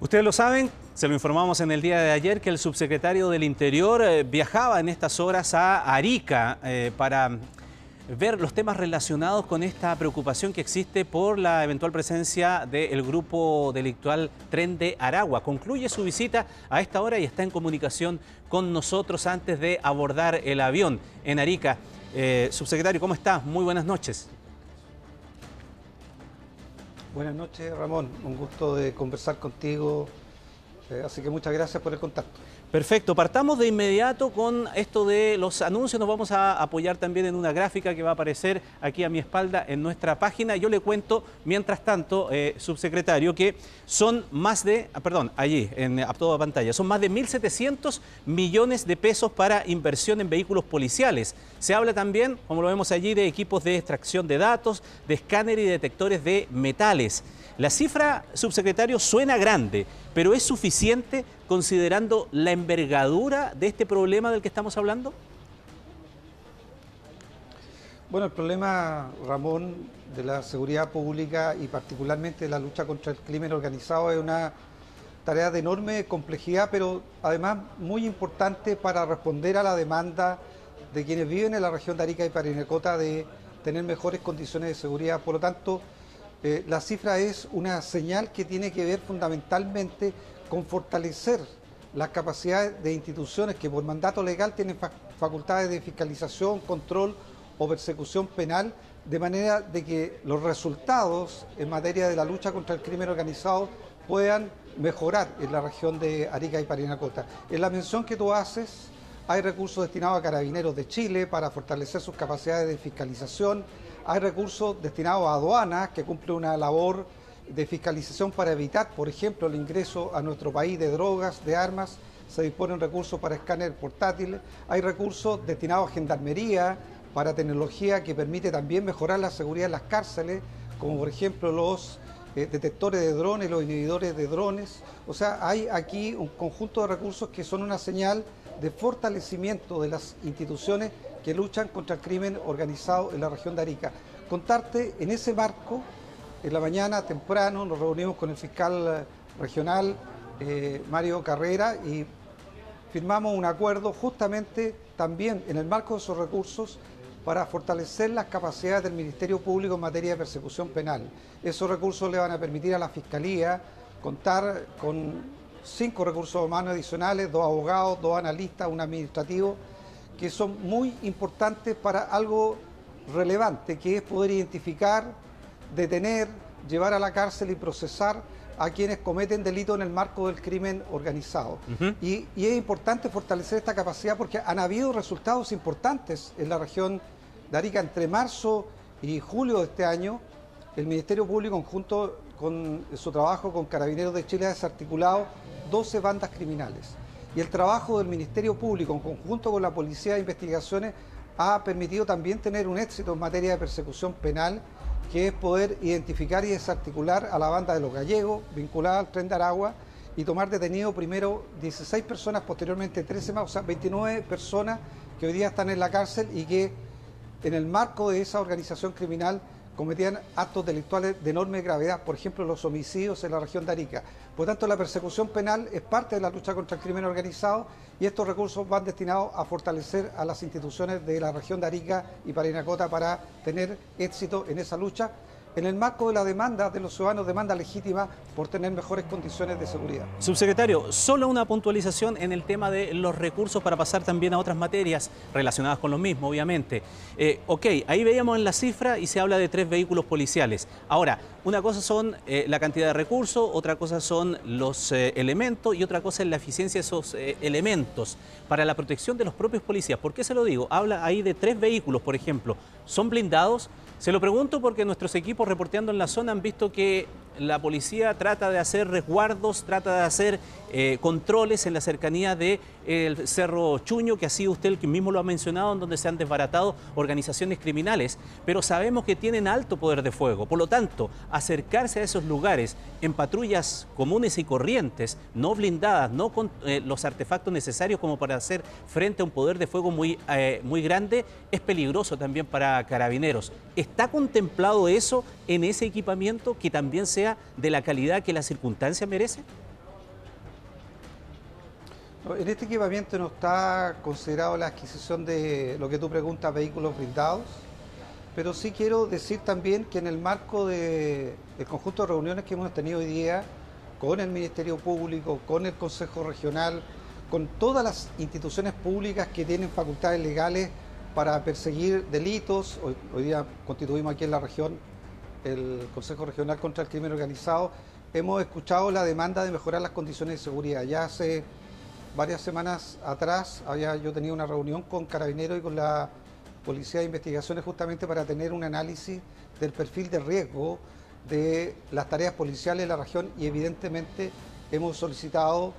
Ustedes lo saben, se lo informamos en el día de ayer que el subsecretario del Interior eh, viajaba en estas horas a Arica eh, para ver los temas relacionados con esta preocupación que existe por la eventual presencia del grupo delictual Tren de Aragua. Concluye su visita a esta hora y está en comunicación con nosotros antes de abordar el avión en Arica. Eh, subsecretario, ¿cómo está? Muy buenas noches. Buenas noches, Ramón. Un gusto de conversar contigo. Eh, así que muchas gracias por el contacto. Perfecto, partamos de inmediato con esto de los anuncios. Nos vamos a apoyar también en una gráfica que va a aparecer aquí a mi espalda en nuestra página. Yo le cuento, mientras tanto, eh, subsecretario, que son más de, ah, perdón, allí, en, a toda pantalla, son más de 1.700 millones de pesos para inversión en vehículos policiales. Se habla también, como lo vemos allí, de equipos de extracción de datos, de escáner y detectores de metales. La cifra, subsecretario, suena grande, pero ¿es suficiente considerando la envergadura de este problema del que estamos hablando? Bueno, el problema, Ramón, de la seguridad pública y particularmente de la lucha contra el crimen organizado es una tarea de enorme complejidad, pero además muy importante para responder a la demanda de quienes viven en la región de Arica y Parinacota de tener mejores condiciones de seguridad. Por lo tanto, eh, la cifra es una señal que tiene que ver fundamentalmente con fortalecer las capacidades de instituciones que por mandato legal tienen facultades de fiscalización, control o persecución penal, de manera de que los resultados en materia de la lucha contra el crimen organizado puedan mejorar en la región de Arica y Parinacota. En la mención que tú haces, hay recursos destinados a carabineros de Chile para fortalecer sus capacidades de fiscalización, hay recursos destinados a aduanas que cumplen una labor de fiscalización para evitar, por ejemplo, el ingreso a nuestro país de drogas, de armas. Se disponen recursos para escáner portátiles. Hay recursos destinados a gendarmería, para tecnología que permite también mejorar la seguridad en las cárceles, como por ejemplo los eh, detectores de drones, los inhibidores de drones. O sea, hay aquí un conjunto de recursos que son una señal de fortalecimiento de las instituciones que luchan contra el crimen organizado en la región de Arica. Contarte, en ese marco, en la mañana temprano nos reunimos con el fiscal regional eh, Mario Carrera y firmamos un acuerdo justamente también en el marco de esos recursos para fortalecer las capacidades del Ministerio Público en materia de persecución penal. Esos recursos le van a permitir a la Fiscalía contar con cinco recursos humanos adicionales, dos abogados, dos analistas, un administrativo, que son muy importantes para algo relevante, que es poder identificar, detener, llevar a la cárcel y procesar a quienes cometen delitos en el marco del crimen organizado. y, es importante fortalecer esta capacidad porque han habido resultados importantes en la región de Arica entre marzo y julio de este año. El Ministerio Público, junto con su trabajo con Carabineros de Chile, ha desarticulado 12 bandas criminales y el trabajo del Ministerio Público en conjunto con la Policía de Investigaciones ha permitido también tener un éxito en materia de persecución penal, que es poder identificar y desarticular a la banda de los gallegos vinculada al tren de Aragua y tomar detenido primero 16 personas, posteriormente 13 más, o sea, 29 personas que hoy día están en la cárcel y que en el marco de esa organización criminal cometían actos delictuales de enorme gravedad, por ejemplo los homicidios en la región de Arica. Por tanto, la persecución penal es parte de la lucha contra el crimen organizado y estos recursos van destinados a fortalecer a las instituciones de la región de Arica y Parinacota para tener éxito en esa lucha en el marco de la demanda de los ciudadanos, demanda legítima por tener mejores condiciones de seguridad. Subsecretario, solo una puntualización en el tema de los recursos para pasar también a otras materias relacionadas con lo mismo, obviamente. Eh, ok, ahí veíamos en la cifra y se habla de tres vehículos policiales. Ahora, una cosa son eh, la cantidad de recursos, otra cosa son los eh, elementos y otra cosa es la eficiencia de esos elementos para la protección de los propios policías. ¿Por qué se lo digo? Habla ahí de tres vehículos, por ejemplo. ¿Son blindados? Se lo pregunto porque nuestros equipos reporteando en la zona han visto que la policía trata de hacer resguardos, trata de hacer eh, controles en la cercanía del Cerro Chuño, que ha sido usted el que mismo lo ha mencionado, en donde se han desbaratado organizaciones criminales, pero sabemos que tienen alto poder de fuego. Por lo tanto, acercarse a esos lugares en patrullas comunes y corrientes, no blindadas, no con eh, los artefactos necesarios como para hacer frente a un poder de fuego muy, eh, muy grande, es peligroso también para carabineros. ¿Está contemplado eso en ese equipamiento que también sea de la calidad que la circunstancia merece? En este equipamiento no está considerado la adquisición de lo que tú preguntas, vehículos blindados, pero sí quiero decir también que en el marco del conjunto de reuniones que hemos tenido hoy día con el Ministerio Público, con el Consejo Regional, con todas las instituciones públicas que tienen facultades legales para perseguir delitos. Hoy, día constituimos aquí en la región el Consejo Regional contra el Crimen Organizado. Hemos escuchado la demanda de mejorar las condiciones de seguridad. Ya hace varias semanas atrás había yo tenido una reunión con Carabineros y con la Policía de Investigaciones justamente para tener un análisis del perfil de riesgo de las tareas policiales de la región y evidentemente hemos solicitado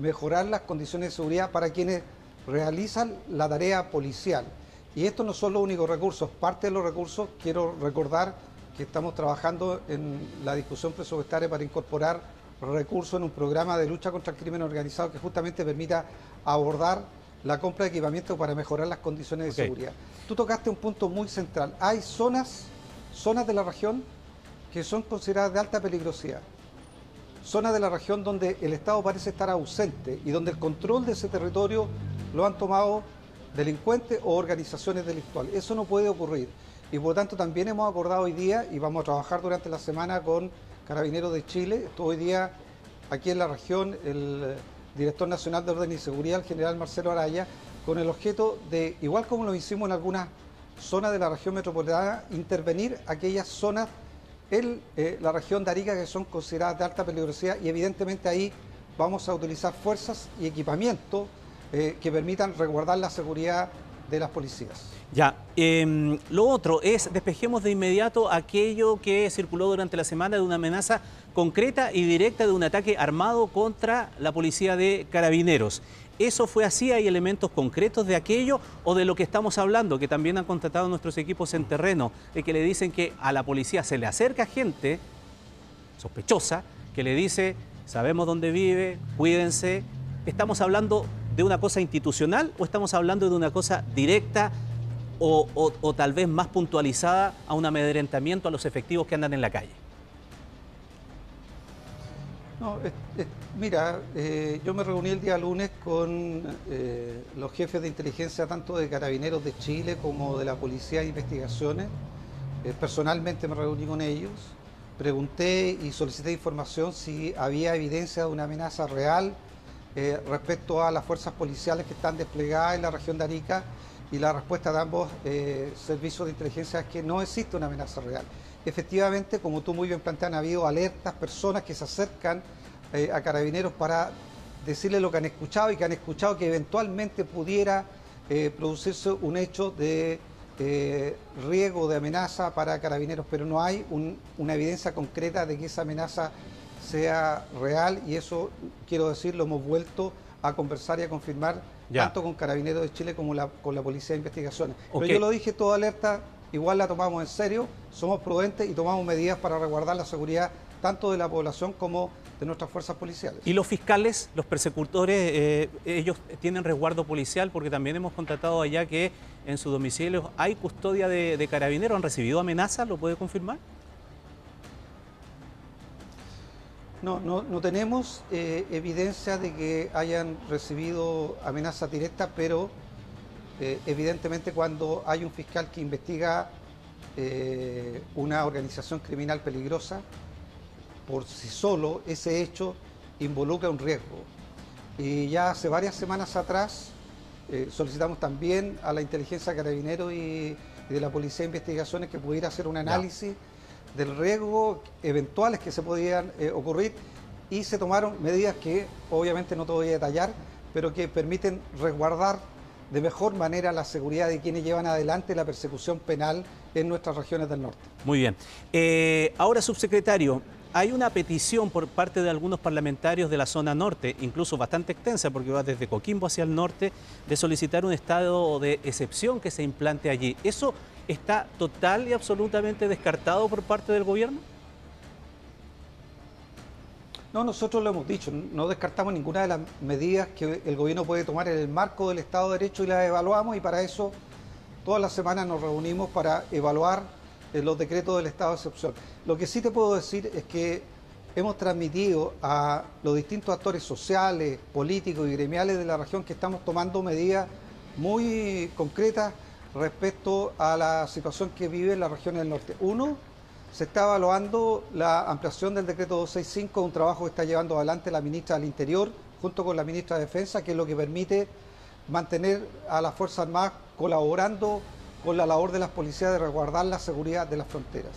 mejorar las condiciones de seguridad para quienes realizan la tarea policial. Y esto no son los únicos recursos, parte de los recursos quiero recordar que estamos trabajando en la discusión presupuestaria para incorporar recursos en un programa de lucha contra el crimen organizado que justamente permita abordar la compra de equipamiento para mejorar las condiciones de seguridad. Tú tocaste un punto muy central. Hay zonas, zonas de la región que son consideradas de alta peligrosidad. Zonas de la región donde el Estado parece estar ausente y donde el control de ese territorio lo han tomado delincuentes o organizaciones delictuales. Eso no puede ocurrir. Y por lo tanto también hemos acordado hoy día y vamos a trabajar durante la semana con Carabineros de Chile. Hoy día aquí en la región el director nacional de Orden y Seguridad, el general Marcelo Araya, con el objeto de, igual como lo hicimos en algunas zonas de la región metropolitana, intervenir aquellas zonas en eh, la región de Arica que son consideradas de alta peligrosidad y evidentemente ahí vamos a utilizar fuerzas y equipamiento eh, que permitan resguardar la seguridad de las policías. Ya, em, lo otro es, despejemos de inmediato aquello que circuló durante la semana de una amenaza concreta y directa de un ataque armado contra la policía de carabineros. ¿Eso fue así? ¿Hay elementos concretos de aquello o de lo que estamos hablando, que también han contratado nuestros equipos en terreno, de que le dicen que a la policía se le acerca gente sospechosa, que le dice, sabemos dónde vive, cuídense. ¿Estamos hablando de una cosa institucional o estamos hablando de una cosa directa o, tal vez más puntualizada a un amedrentamiento a los efectivos que andan en la calle? No, mira, eh, yo me reuní el día lunes con eh, los jefes de inteligencia tanto de Carabineros de Chile como de la Policía de Investigaciones. Eh, personalmente me reuní con ellos, pregunté y solicité información si había evidencia de una amenaza real respecto a las fuerzas policiales que están desplegadas en la región de Arica y la respuesta de ambos servicios de inteligencia es que no existe una amenaza real. Efectivamente, como tú muy bien planteas, ha habido alertas, personas que se acercan eh, a carabineros para decirle lo que han escuchado y que han escuchado que eventualmente pudiera eh, producirse un hecho de eh, riesgo, de amenaza para carabineros, pero no hay una evidencia concreta de que esa amenaza sea real y eso, quiero decir, lo hemos vuelto a conversar y a confirmar tanto con Carabineros de Chile como con la Policía de Investigaciones. Pero yo lo dije, toda alerta igual la tomamos en serio, somos prudentes y tomamos medidas para resguardar la seguridad tanto de la población como de nuestras fuerzas policiales. ¿Y los fiscales, los persecutores, eh, ellos tienen resguardo policial? Porque también hemos contratado allá que en su domicilio hay custodia de, carabineros. ¿Han recibido amenazas? ¿Lo puede confirmar? No, no, tenemos eh, evidencia de que hayan recibido amenazas directas, pero eh, evidentemente cuando hay un fiscal que investiga eh, una organización criminal peligrosa, por sí solo ese hecho involucra un riesgo. Y ya hace varias semanas atrás solicitamos también a la inteligencia carabinero y, y, de la Policía de Investigaciones que pudiera hacer un análisis del riesgo eventuales que se podían ocurrir y se tomaron medidas que obviamente no te voy a detallar, pero que permiten resguardar de mejor manera la seguridad de quienes llevan adelante la persecución penal en nuestras regiones del norte. Muy bien. Eh, ahora, subsecretario, hay una petición por parte de algunos parlamentarios de la zona norte, incluso bastante extensa porque va desde Coquimbo hacia el norte, de solicitar un estado de excepción que se implante allí. ¿Eso está total y absolutamente descartado por parte del gobierno? No, nosotros lo hemos dicho, no descartamos ninguna de las medidas que el gobierno puede tomar en el marco del Estado de Derecho y las evaluamos y para eso todas las semanas nos reunimos para evaluar los decretos del estado de excepción. Lo que sí te puedo decir es que hemos transmitido a los distintos actores sociales, políticos y gremiales de la región que estamos tomando medidas muy concretas respecto a la situación que vive la región del norte. Uno, se está evaluando la ampliación del decreto 265, un trabajo que está llevando adelante la ministra del Interior junto con la ministra de Defensa, que es lo que permite mantener a las Fuerzas Armadas colaborando con la labor de las policías de resguardar la seguridad de las fronteras.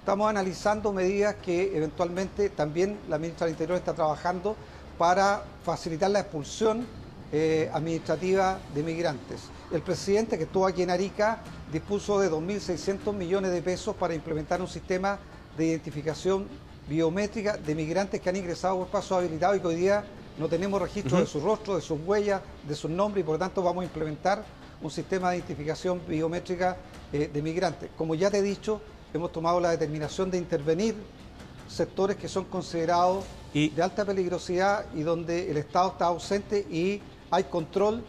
Estamos analizando medidas que eventualmente también la ministra del Interior está trabajando para facilitar la expulsión eh, administrativa de migrantes. El presidente que estuvo aquí en Arica dispuso de 2.600 millones de pesos para implementar un sistema de identificación biométrica de migrantes que han ingresado por paso habilitado y que hoy día no tenemos registro de su rostro, de sus huellas, de sus nombres y por lo tanto vamos a implementar un sistema de identificación biométrica eh, de migrantes. Como ya te he dicho, hemos tomado la determinación de intervenir sectores que son considerados de alta peligrosidad y donde el Estado está ausente y hay control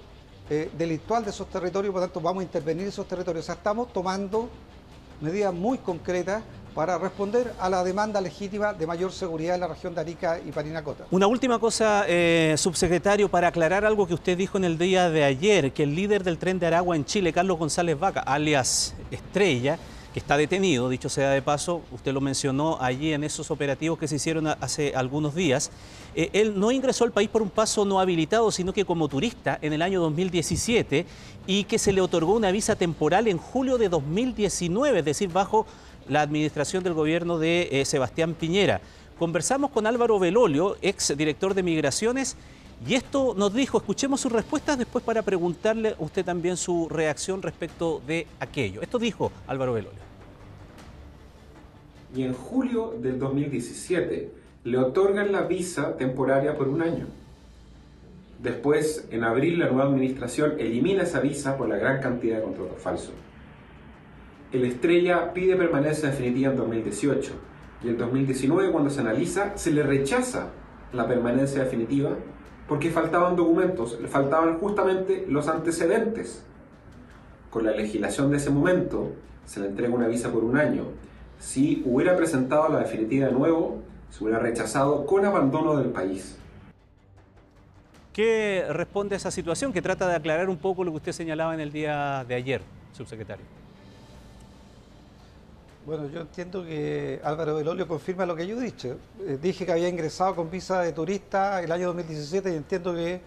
eh, delictual de esos territorios, por lo tanto vamos a intervenir en esos territorios. O sea, estamos tomando medidas muy concretas para responder a la demanda legítima de mayor seguridad en la región de Arica y Parinacota. Una última cosa, eh, subsecretario, para aclarar algo que usted dijo en el día de ayer, que el líder del tren de Aragua en Chile, Carlos González Vaca, alias Estrella, que está detenido, dicho sea de paso, usted lo mencionó allí en esos operativos que se hicieron hace algunos días. Eh, él no ingresó al país por un paso no habilitado, sino que como turista en el año 2017 y que se le otorgó una visa temporal en julio de 2019, es decir, bajo la administración del gobierno de eh, Sebastián Piñera. Conversamos con Álvaro Belolio, ex director de Migraciones, y esto nos dijo, escuchemos sus respuestas después para preguntarle usted también su reacción respecto de aquello. Esto dijo Álvaro Belolio. Y en julio del 2017 le otorgan la visa temporaria por un año. Después, en abril, la nueva administración elimina esa visa por la gran cantidad de contratos falsos. El Estrella pide permanencia definitiva en 2018 y en 2019, cuando se analiza, se le rechaza la permanencia definitiva porque faltaban documentos, le faltaban justamente los antecedentes. Con la legislación de ese momento se le entrega una visa por un año. Si hubiera presentado la definitiva de nuevo, se hubiera rechazado con abandono del país. ¿Qué responde a esa situación que trata de aclarar un poco lo que usted señalaba en el día de ayer, subsecretario? Bueno, yo entiendo que Álvaro Belolio confirma lo que yo dicho. Eh, dije que había ingresado con visa de turista el año 2017 y entiendo que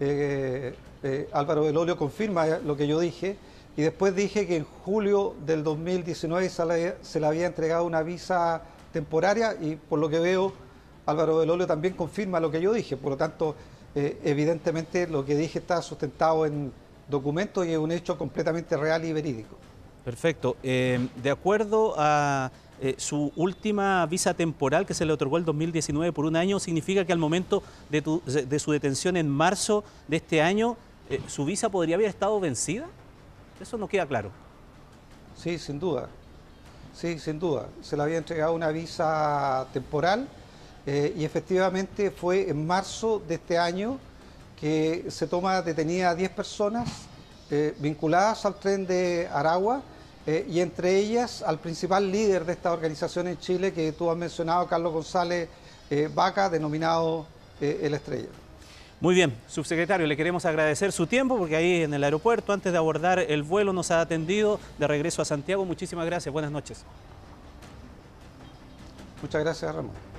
eh, eh, Álvaro Belolio confirma lo que yo dije. Y después dije que en julio del 2019 se le, había entregado una visa temporaria y por lo que veo Álvaro Belolio también confirma lo que yo dije. Por lo tanto, evidentemente lo que dije está sustentado en documentos y es un hecho completamente real y verídico. Perfecto. Eh, de acuerdo a eh, su última visa temporal que se le otorgó el 2019 por un año, ¿significa que al momento de, su detención en marzo de este año, eh, su visa podría haber estado vencida? Eso no queda claro. Sí, sin duda. Sí, sin duda. Se le había entregado una visa temporal y efectivamente fue en marzo de este año que se toma detenida a 10 personas vinculadas al tren de Aragua eh, y entre ellas al principal líder de esta organización en Chile que tú has mencionado, Carlos González eh, Vaca, denominado eh, El Estrella. Muy bien, subsecretario, le queremos agradecer su tiempo porque ahí en el aeropuerto, antes de abordar el vuelo, nos ha atendido de regreso a Santiago. Muchísimas gracias, buenas noches. Muchas gracias, Ramón.